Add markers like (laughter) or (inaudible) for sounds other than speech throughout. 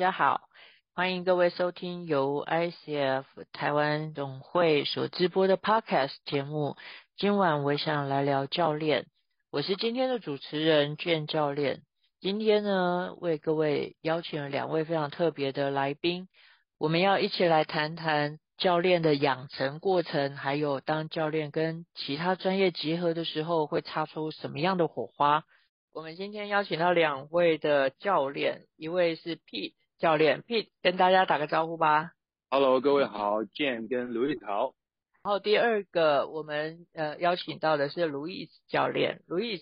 大家好，欢迎各位收听由 ICF 台湾总会所直播的 Podcast 节目。今晚我想来聊教练，我是今天的主持人卷教练。今天呢，为各位邀请了两位非常特别的来宾，我们要一起来谈谈教练的养成过程，还有当教练跟其他专业结合的时候，会擦出什么样的火花。我们今天邀请到两位的教练，一位是 P 教练，Pete 跟大家打个招呼吧。Hello，各位好，Jane 跟 Louis 好。然后第二个我们呃邀请到的是 Louis 教练，Louis。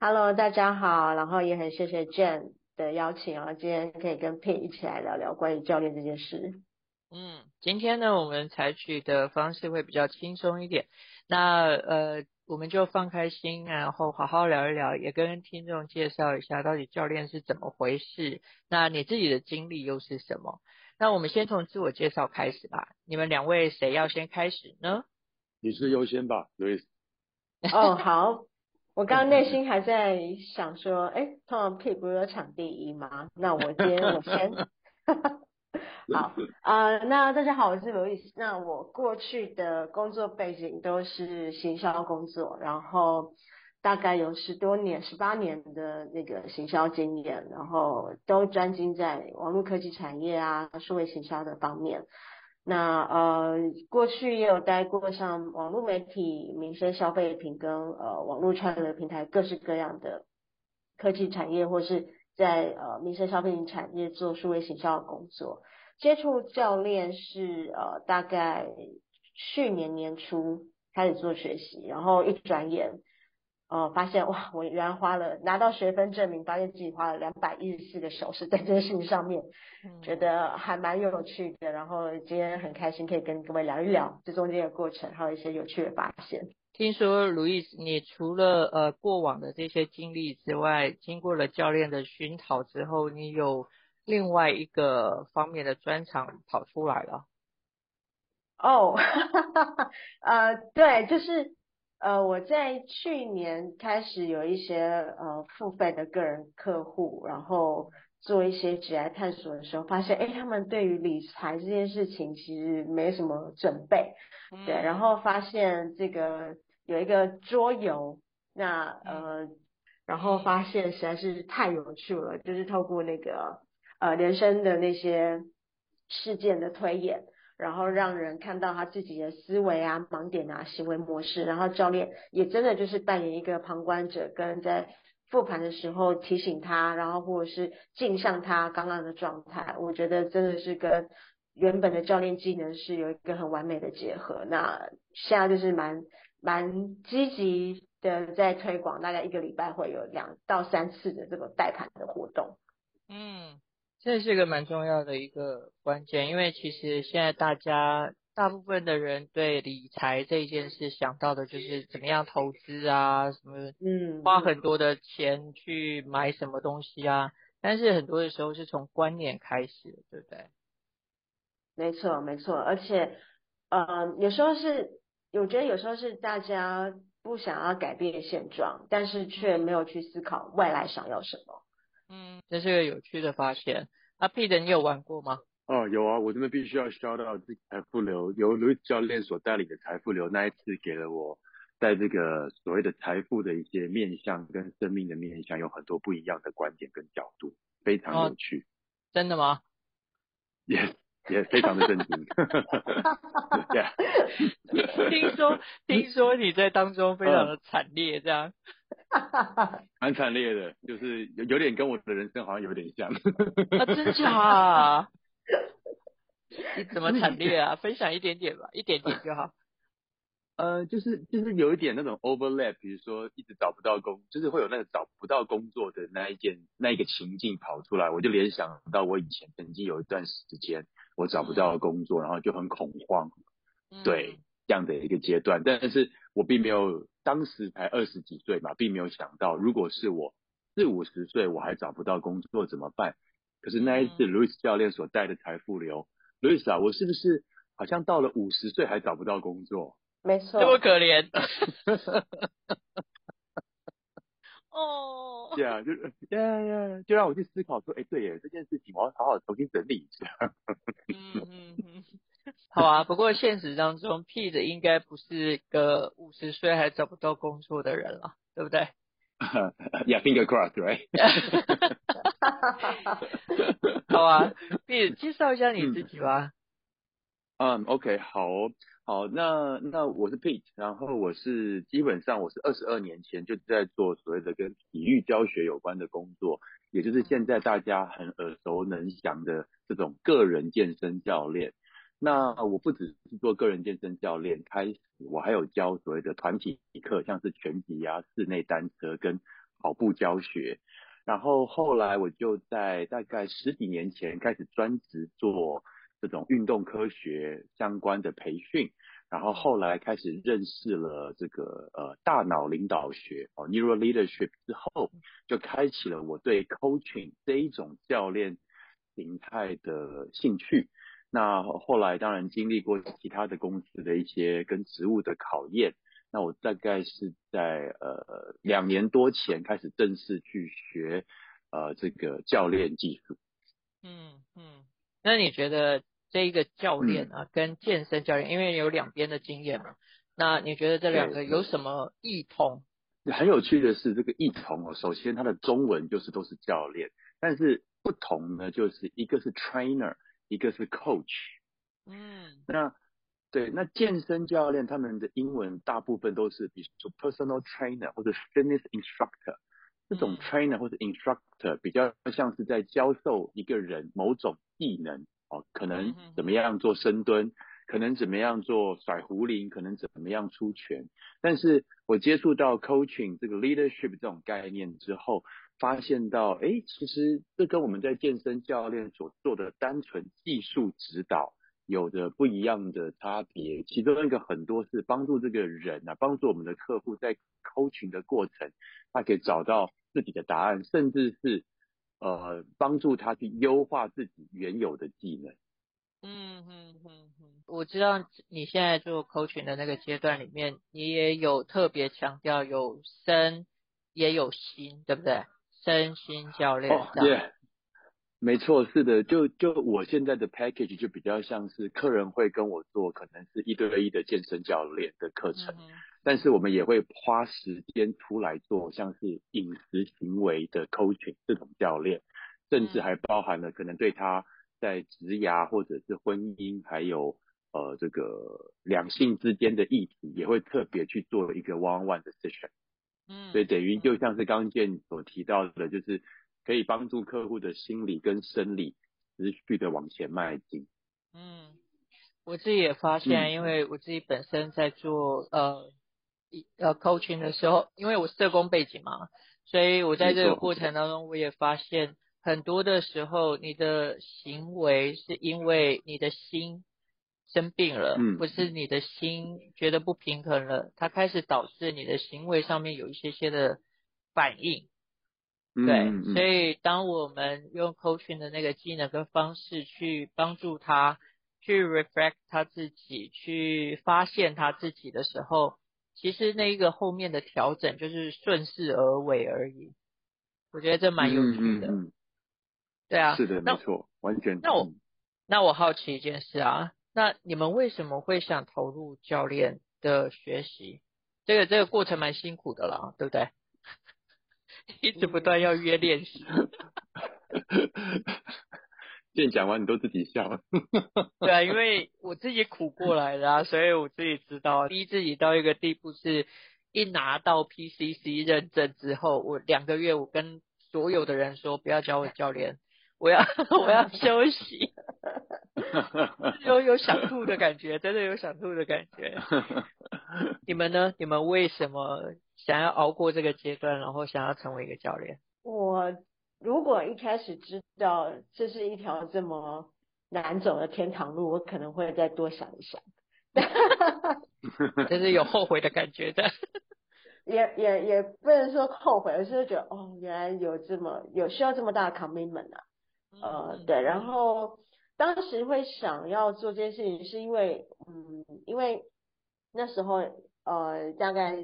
Hello，大家好，然后也很谢谢 Jane 的邀请啊，今天可以跟 Pete 一起来聊聊关于教练这件事。嗯，今天呢，我们采取的方式会比较轻松一点。那呃。我们就放开心，然后好好聊一聊，也跟听众介绍一下到底教练是怎么回事。那你自己的经历又是什么？那我们先从自我介绍开始吧。你们两位谁要先开始呢？你是优先吧，Louis。哦，好。我刚刚内心还在想说，哎，通常 Pete 不是有抢第一吗？那我今天我先。(laughs) (laughs) 好啊、呃，那大家好，我是 Louis。那我过去的工作背景都是行销工作，然后大概有十多年、十八年的那个行销经验，然后都专精在网络科技产业啊、数位行销的方面。那呃，过去也有待过像网络媒体、民生消费品跟呃网络串流平台各式各样的科技产业，或是在呃民生消费品产业做数位行销的工作。接触教练是呃大概去年年初开始做学习，然后一转眼呃发现哇，我原来花了拿到学分证明，发现自己花了两百一十四个小时在这件事情上面，觉得还蛮有趣的。然后今天很开心可以跟各位聊一聊这中间的过程，还有一些有趣的发现。听说 Louis，你除了呃过往的这些经历之外，经过了教练的熏陶之后，你有另外一个方面的专长跑出来了。哦，(laughs) 呃，对，就是呃，我在去年开始有一些呃付费的个人客户，然后做一些职业探索的时候，发现哎，他们对于理财这件事情其实没什么准备，嗯、对，然后发现这个有一个桌游，那呃，然后发现实在是太有趣了，就是透过那个。呃，人生的那些事件的推演，然后让人看到他自己的思维啊、盲点啊、行为模式，然后教练也真的就是扮演一个旁观者，跟在复盘的时候提醒他，然后或者是镜像他刚刚的状态。我觉得真的是跟原本的教练技能是有一个很完美的结合。那现在就是蛮蛮积极的在推广，大概一个礼拜会有两到三次的这个带盘的活动。嗯。这是一个蛮重要的一个关键，因为其实现在大家大部分的人对理财这一件事想到的就是怎么样投资啊，什么嗯，花很多的钱去买什么东西啊，但是很多的时候是从观念开始，对不对？没错，没错，而且呃，有时候是我觉得有时候是大家不想要改变现状，但是却没有去思考未来想要什么。嗯，这是个有趣的发现。阿 Pete，你有玩过吗？哦，有啊，我真的必须要 shout out 这个财富流，由 Louis 教练所带领的财富流，那一次给了我在这个所谓的财富的一些面向跟生命的面向，有很多不一样的观点跟角度，非常有趣。哦，真的吗？Yes。也、非常的震惊，(laughs) (laughs) 听说听说你在当中非常的惨烈，这样，(laughs) 蛮惨烈的，就是有有点跟我的人生好像有点像，啊，真假啊？你怎么惨烈啊？分享一点点吧，一点点就好。呃，就是就是有一点那种 overlap，比如说一直找不到工，就是会有那个找不到工作的那一件那一个情境跑出来，我就联想到我以前曾经有一段时间我找不到工作，然后就很恐慌，对这样的一个阶段，但是我并没有当时才二十几岁嘛，并没有想到如果是我四五十岁我还找不到工作怎么办？可是那一次路易斯教练所带的财富流路易斯啊，我是不是好像到了五十岁还找不到工作？没错，这么可怜。(laughs) 哦，对啊，就是呀呀，就让我去思考说，哎，对耶，这件事情我要好好重新整理一下。嗯嗯嗯，好啊。不过现实当中，Pete 应该不是个五十岁还找不到工作的人了，对不对？(laughs) Yeah, finger crossed, right? (laughs) 好啊，(laughs) Pete 介绍一下你自己吧。嗯、um,，OK，好。好，那那我是 Pete，然后我是基本上我是二十二年前就在做所谓的跟体育教学有关的工作，也就是现在大家很耳熟能详的这种个人健身教练。那我不只是做个人健身教练，开始我还有教所谓的团体课，像是拳击啊、室内单车跟跑步教学。然后后来我就在大概十几年前开始专职做。这种运动科学相关的培训，然后后来开始认识了这个呃大脑领导学哦 Neuro Leadership 之后，就开启了我对 Coaching 这一种教练形态的兴趣。那后来当然经历过其他的公司的一些跟职务的考验，那我大概是在呃两年多前开始正式去学呃这个教练技术。嗯嗯，那你觉得？这一个教练啊，跟健身教练，因为有两边的经验嘛，那你觉得这两个有什么异同？很有趣的是，这个异同哦，首先它的中文就是都是教练，但是不同呢，就是一个是 trainer，一个是 coach。嗯，那对，那健身教练他们的英文大部分都是，比如说 personal trainer 或者 fitness instructor，这种 trainer 或者 instructor 比较像是在教授一个人某种技能。哦，可能怎么样做深蹲，可能怎么样做甩壶铃，可能怎么样出拳。但是我接触到 coaching 这个 leadership 这种概念之后，发现到，哎，其实这跟我们在健身教练所做的单纯技术指导有着不一样的差别。其中一个很多是帮助这个人啊，帮助我们的客户在 coaching 的过程，他可以找到自己的答案，甚至是。呃，帮助他去优化自己原有的技能。嗯嗯嗯嗯，我知道你现在做 coaching 的那个阶段里面，你也有特别强调有身也有心，对不对？身心教练。哦，对，没错，是的。就就我现在的 package 就比较像是客人会跟我做，可能是一对一的健身教练的课程。嗯但是我们也会花时间出来做，像是饮食行为的 coaching 这种教练，甚至还包含了可能对他在职涯或者是婚姻，还有呃这个两性之间的议题，也会特别去做一个 one on one 的 session。嗯，所以等于就像是刚刚健所提到的，就是可以帮助客户的心理跟生理持续的往前迈进。嗯，我自己也发现，因为我自己本身在做呃。呃，coaching 的时候，因为我社工背景嘛，所以我在这个过程当中，我也发现很多的时候，你的行为是因为你的心生病了，嗯，不是你的心觉得不平衡了，它开始导致你的行为上面有一些些的反应。对，嗯嗯，所以当我们用 coaching 的那个技能跟方式去帮助他去 reflect 他自己，去发现他自己的时候。其实那一个后面的调整就是顺势而为而已，我觉得这蛮有趣的。嗯嗯嗯、对啊，是的，没错，完全。那我那我好奇一件事啊，那你们为什么会想投入教练的学习？这个这个过程蛮辛苦的啦，对不对？(laughs) 一直不断要约练习。(laughs) 现在讲完你都自己笑。(laughs) 对啊，因为我自己苦过来的啊，所以我自己知道，逼自己到一个地步是，一拿到 PCC 认证之后，我两个月我跟所有的人说，不要叫我教练，我要我要休息，有有想吐的感觉，真的有想吐的感觉。你们呢？你们为什么想要熬过这个阶段，然后想要成为一个教练？我。如果一开始知道这是一条这么难走的天堂路，我可能会再多想一想。(laughs) 就是有后悔的感觉的。也也也不能说后悔，而是觉得哦，原来有这么有需要这么大的 commitment 啊。呃，对。然后当时会想要做这件事情，是因为嗯，因为那时候呃，大概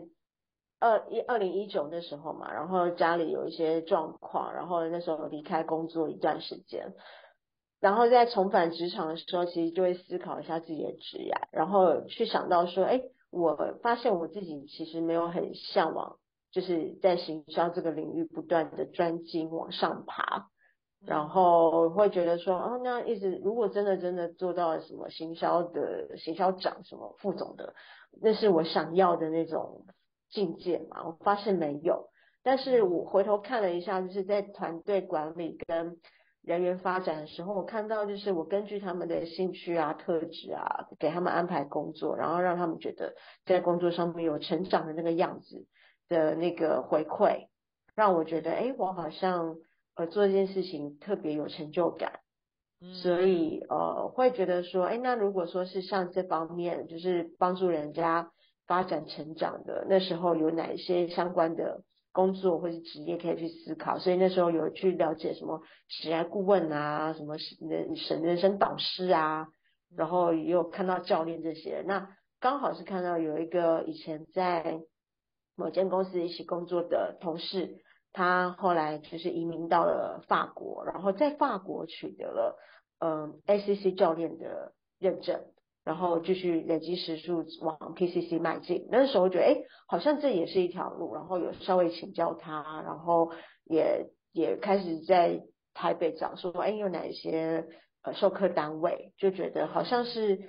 二一二零一九那时候嘛，然后家里有一些状况，然后那时候离开工作一段时间，然后在重返职场的时候，其实就会思考一下自己的职业，然后去想到说，哎，我发现我自己其实没有很向往，就是在行销这个领域不断的专精往上爬。然后会觉得说，哦，那一直如果真的真的做到了什么行销的行销长，什么副总的，那是我想要的那种境界嘛？我发现没有。但是我回头看了一下，就是在团队管理跟人员发展的时候，我看到就是我根据他们的兴趣啊、特质啊，给他们安排工作，然后让他们觉得在工作上面有成长的那个样子的那个回馈，让我觉得，哎，我好像。呃，做一件事情特别有成就感，所以呃，会觉得说，哎，那如果说是像这方面，就是帮助人家发展成长的，那时候有哪一些相关的工作或是职业可以去思考？所以那时候有去了解什么职业顾问啊，什么人生人生导师啊，然后也有看到教练这些。那刚好是看到有一个以前在某间公司一起工作的同事。他后来就是移民到了法国，然后在法国取得了嗯 ACC 教练的认证，然后继续累积时数往 PCC 迈进。那时候觉得哎，好像这也是一条路，然后有稍微请教他，然后也也开始在台北找说哎有哪一些呃授课单位，就觉得好像是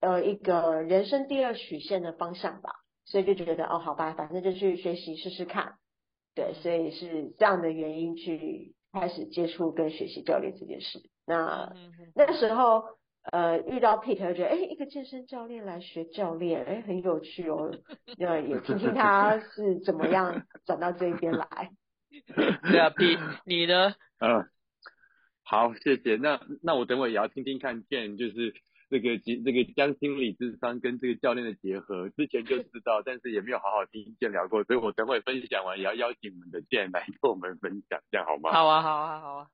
呃一个人生第二曲线的方向吧，所以就觉得哦好吧，反正就去学习试试看。对，所以是这样的原因去开始接触跟学习教练这件事。那那个时候，呃，遇到 Pete 觉得，哎，一个健身教练来学教练，哎，很有趣哦。(laughs) 那也听听他是怎么样转到这一边来。(laughs) 对啊，Pete，你呢？嗯，好，谢谢。那那我等会也要听听看见，就是。这个结这个将心理智商跟这个教练的结合，之前就知道，但是也没有好好听见聊过，所以我等会分享完也要邀请我们的健来跟我们分享，这样好吗？好啊，好啊，好啊。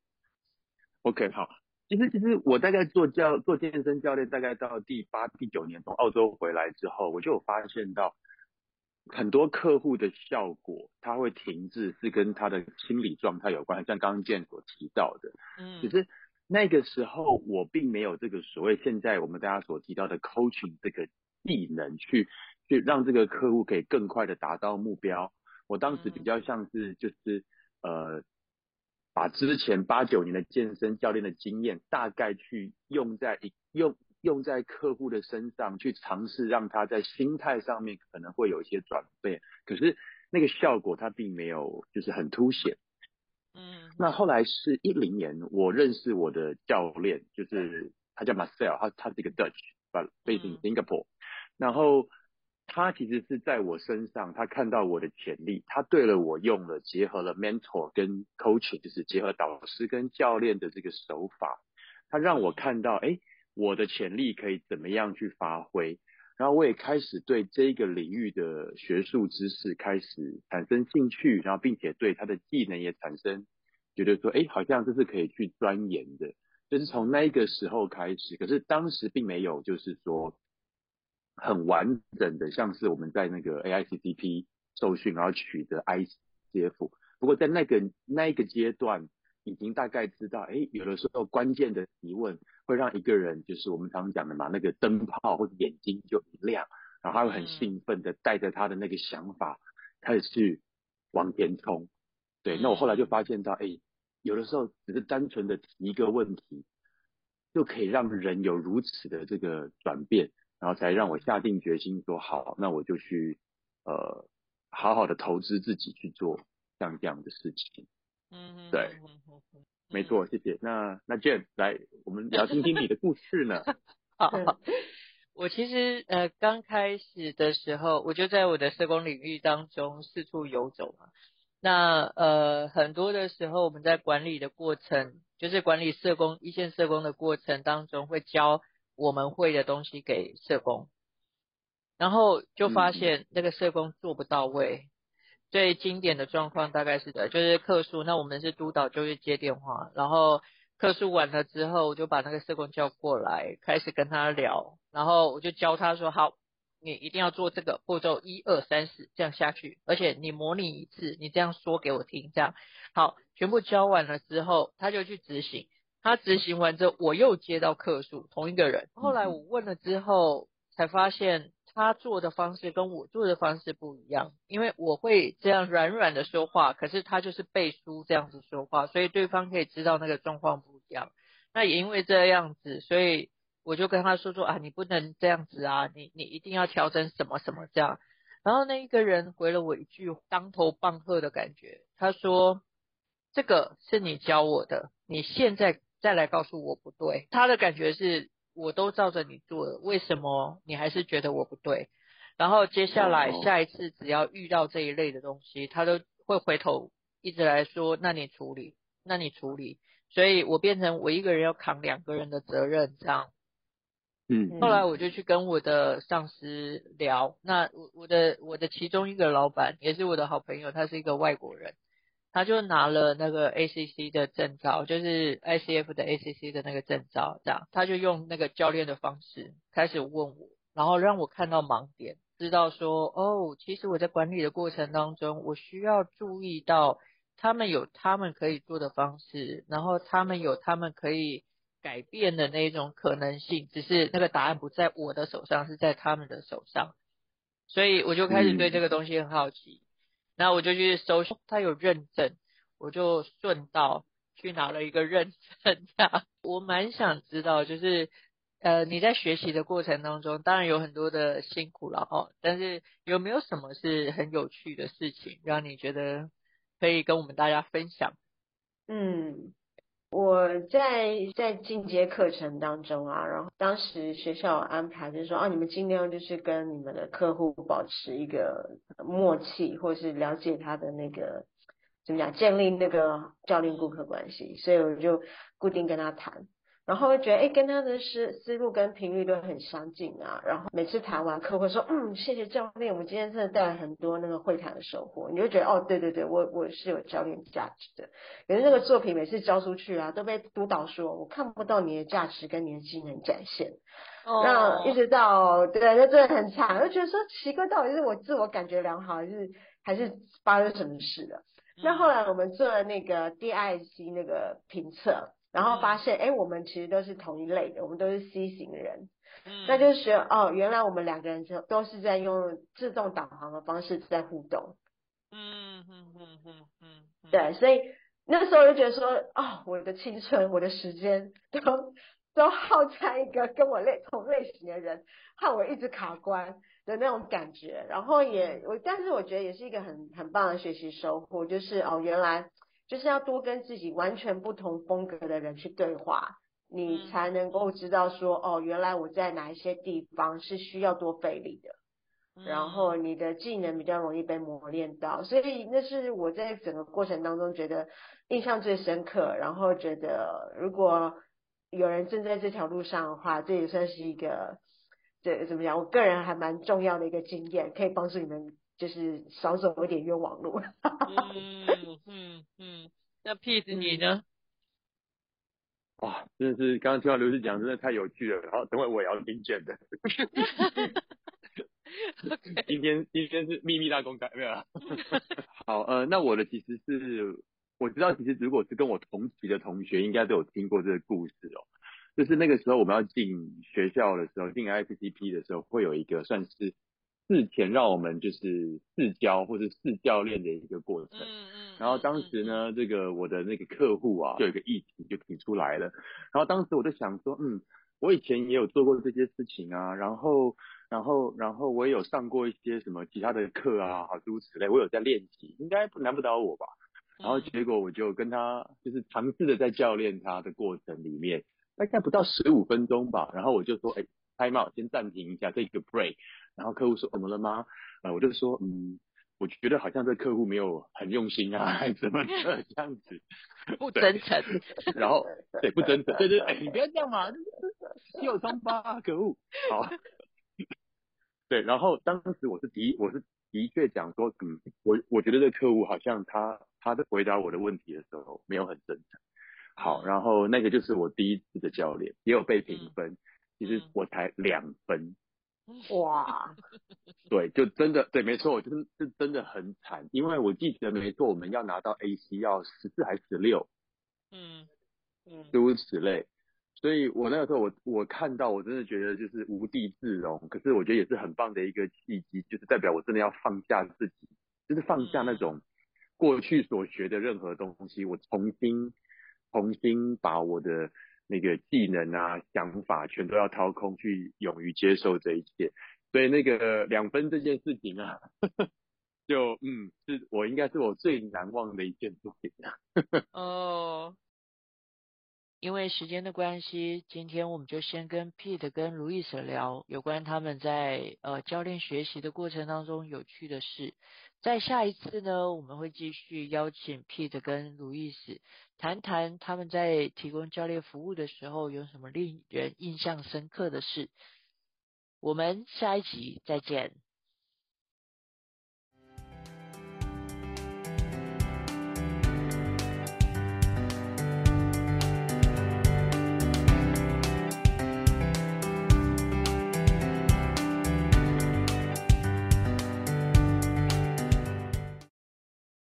OK，好。其实其实我大概做教做健身教练，大概到第八第九年从澳洲回来之后，我就有发现到很多客户的效果，他会停滞，是跟他的心理状态有关，像刚刚健所提到的，嗯，其实。那个时候我并没有这个所谓现在我们大家所提到的 coaching 这个技能去去让这个客户可以更快的达到目标。我当时比较像是就是呃把之前八九年的健身教练的经验大概去用在用用在客户的身上去尝试让他在心态上面可能会有一些转变，可是那个效果他并没有就是很凸显。嗯，那后来是一零年，我认识我的教练，就是他叫 Marcel，他他是一个 Dutch，but based in Singapore。然后他其实是在我身上，他看到我的潜力，他对了我用了结合了 mentor 跟 coaching，就是结合导师跟教练的这个手法，他让我看到，哎，我的潜力可以怎么样去发挥。然后我也开始对这个领域的学术知识开始产生兴趣，然后并且对他的技能也产生觉得说，哎，好像这是可以去钻研的。就是从那个时候开始，可是当时并没有就是说很完整的，像是我们在那个 AICCP 受训然后取得 ICF。不过在那个那一个阶段。已经大概知道，哎，有的时候关键的提问会让一个人，就是我们常讲的嘛，那个灯泡或者眼睛就一亮，然后他会很兴奋的带着他的那个想法开始去往前冲。对，那我后来就发现到，哎，有的时候只是单纯的提一个问题，就可以让人有如此的这个转变，然后才让我下定决心说，好，那我就去呃好好的投资自己去做像这样的事情。嗯，对，没错，谢谢。那那 Jane 来，我们聊听听你的故事呢。(laughs) 好，我其实呃刚开始的时候，我就在我的社工领域当中四处游走嘛。那呃很多的时候，我们在管理的过程，就是管理社工一线社工的过程当中，会教我们会的东西给社工，然后就发现那个社工做不到位。最经典的状况大概是的，就是客诉，那我们是督导，就是接电话，然后客诉完了之后，我就把那个社工叫过来，开始跟他聊，然后我就教他说，好，你一定要做这个步骤一二三四这样下去，而且你模拟一次，你这样说给我听，这样好，全部教完了之后，他就去执行。他执行完之后，我又接到客诉，同一个人。后来我问了之后，才发现他做的方式跟我做的方式不一样。因为我会这样软软的说话，可是他就是背书这样子说话，所以对方可以知道那个状况不一样。那也因为这样子，所以我就跟他说说啊，你不能这样子啊，你你一定要调整什么什么这样。然后那一个人回了我一句当头棒喝的感觉，他说：“这个是你教我的，你现在。”再来告诉我不对，他的感觉是我都照着你做了，为什么你还是觉得我不对？然后接下来下一次只要遇到这一类的东西，他都会回头一直来说，那你处理，那你处理，所以我变成我一个人要扛两个人的责任这样。嗯，后来我就去跟我的上司聊，那我我的我的其中一个老板也是我的好朋友，他是一个外国人。他就拿了那个 ACC 的证照，就是 ICF 的 ACC 的那个证照，这样他就用那个教练的方式开始问我，然后让我看到盲点，知道说哦，其实我在管理的过程当中，我需要注意到他们有他们可以做的方式，然后他们有他们可以改变的那种可能性，只是那个答案不在我的手上，是在他们的手上，所以我就开始对这个东西很好奇。嗯那我就去搜，他有认证，我就顺道去拿了一个认证。这样，我蛮想知道，就是呃，你在学习的过程当中，当然有很多的辛苦了哦，但是有没有什么是很有趣的事情，让你觉得可以跟我们大家分享？嗯。我在在进阶课程当中啊，然后当时学校安排就是说啊，你们尽量就是跟你们的客户保持一个默契，或是了解他的那个怎么讲，建立那个教练顾客关系，所以我就固定跟他谈。然后会觉得哎，跟他的思思路跟频率都很相近啊。然后每次谈完，课会说嗯，谢谢教练，我们今天真的带来很多那个会谈的收获。你就觉得哦，对对对，我我是有教练价值的。可是那个作品每次交出去啊，都被督导说我看不到你的价值跟你的技能展现。哦。那一直到对，那真的很惨，我就觉得说奇怪，到底是我自我感觉良好，还是还是发生什么事了？嗯。那后来我们做了那个 DISC 那个评测。然后发现，哎，我们其实都是同一类的，我们都是 C 型人，嗯，那就是说，哦，原来我们两个人就都是在用自动导航的方式在互动，嗯嗯嗯嗯嗯，对，所以那时候就觉得说，哦，我的青春，我的时间都都耗在一个跟我类同类型的人，害我一直卡关的那种感觉，然后也我，但是我觉得也是一个很很棒的学习收获，就是哦，原来。就是要多跟自己完全不同风格的人去对话，你才能够知道说，哦，原来我在哪一些地方是需要多费力的，然后你的技能比较容易被磨练到，所以那是我在整个过程当中觉得印象最深刻，然后觉得如果有人正在这条路上的话，这也算是一个，这怎么讲？我个人还蛮重要的一个经验，可以帮助你们。就是少走一点冤枉路。嗯嗯嗯，那 Pete 你呢？哇，真的是刚刚听到刘师讲，真的太有趣了。然后等会我也要听见的。今天今天是秘密大公开，没有啊？(laughs) 好，呃，那我的其实是我知道，其实如果是跟我同期的同学，应该都有听过这个故事哦。就是那个时候我们要进学校的时候，进 ICCP 的时候，会有一个算是。事前让我们就是试教或者试教练的一个过程，嗯嗯，然后当时呢，这个我的那个客户啊，就有一个议题就提出来了，然后当时我就想说，嗯，我以前也有做过这些事情啊，然后，然后，然后我也有上过一些什么其他的课啊，好诸如此类，我有在练习，应该不难不倒我吧？然后结果我就跟他就是尝试的在教练他的过程里面，大概不到十五分钟吧，然后我就说，哎，time out，先暂停一下，这个 break。然后客户说怎么了吗？呃，我就说，嗯，我觉得好像这客户没有很用心啊，还 (laughs) 怎么这样子，(laughs) 不真诚。(laughs) 然后对，不真诚，对对，哎，你不要这样嘛，心有伤疤啊，可恶。好，对，然后当时我是的，我是的确讲说，嗯，我我觉得这客户好像他他在回答我的问题的时候没有很真诚。好，然后那个就是我第一次的教练，也有被评分，其实我才两分。哇，对，就真的对，没错，就是是真的很惨，因为我记得没错，我们要拿到 AC 要十四还是十六，嗯嗯，诸如此类。所以我那个时候我我看到我真的觉得就是无地自容，可是我觉得也是很棒的一个契机，就是代表我真的要放下自己，就是放下那种过去所学的任何东西，我重新重新把我的那个技能啊想法全都要掏空，去勇于接受这一切。所以那个两分这件事情啊，(laughs) 就嗯，是我应该是我最难忘的一件事情啊。(laughs) 哦，因为时间的关系，今天我们就先跟 Pete 跟 Louis 聊有关他们在呃教练学习的过程当中有趣的事。在下一次呢，我们会继续邀请 Pete 跟 Louis 谈谈他们在提供教练服务的时候有什么令人印象深刻的事。我们下一集再见。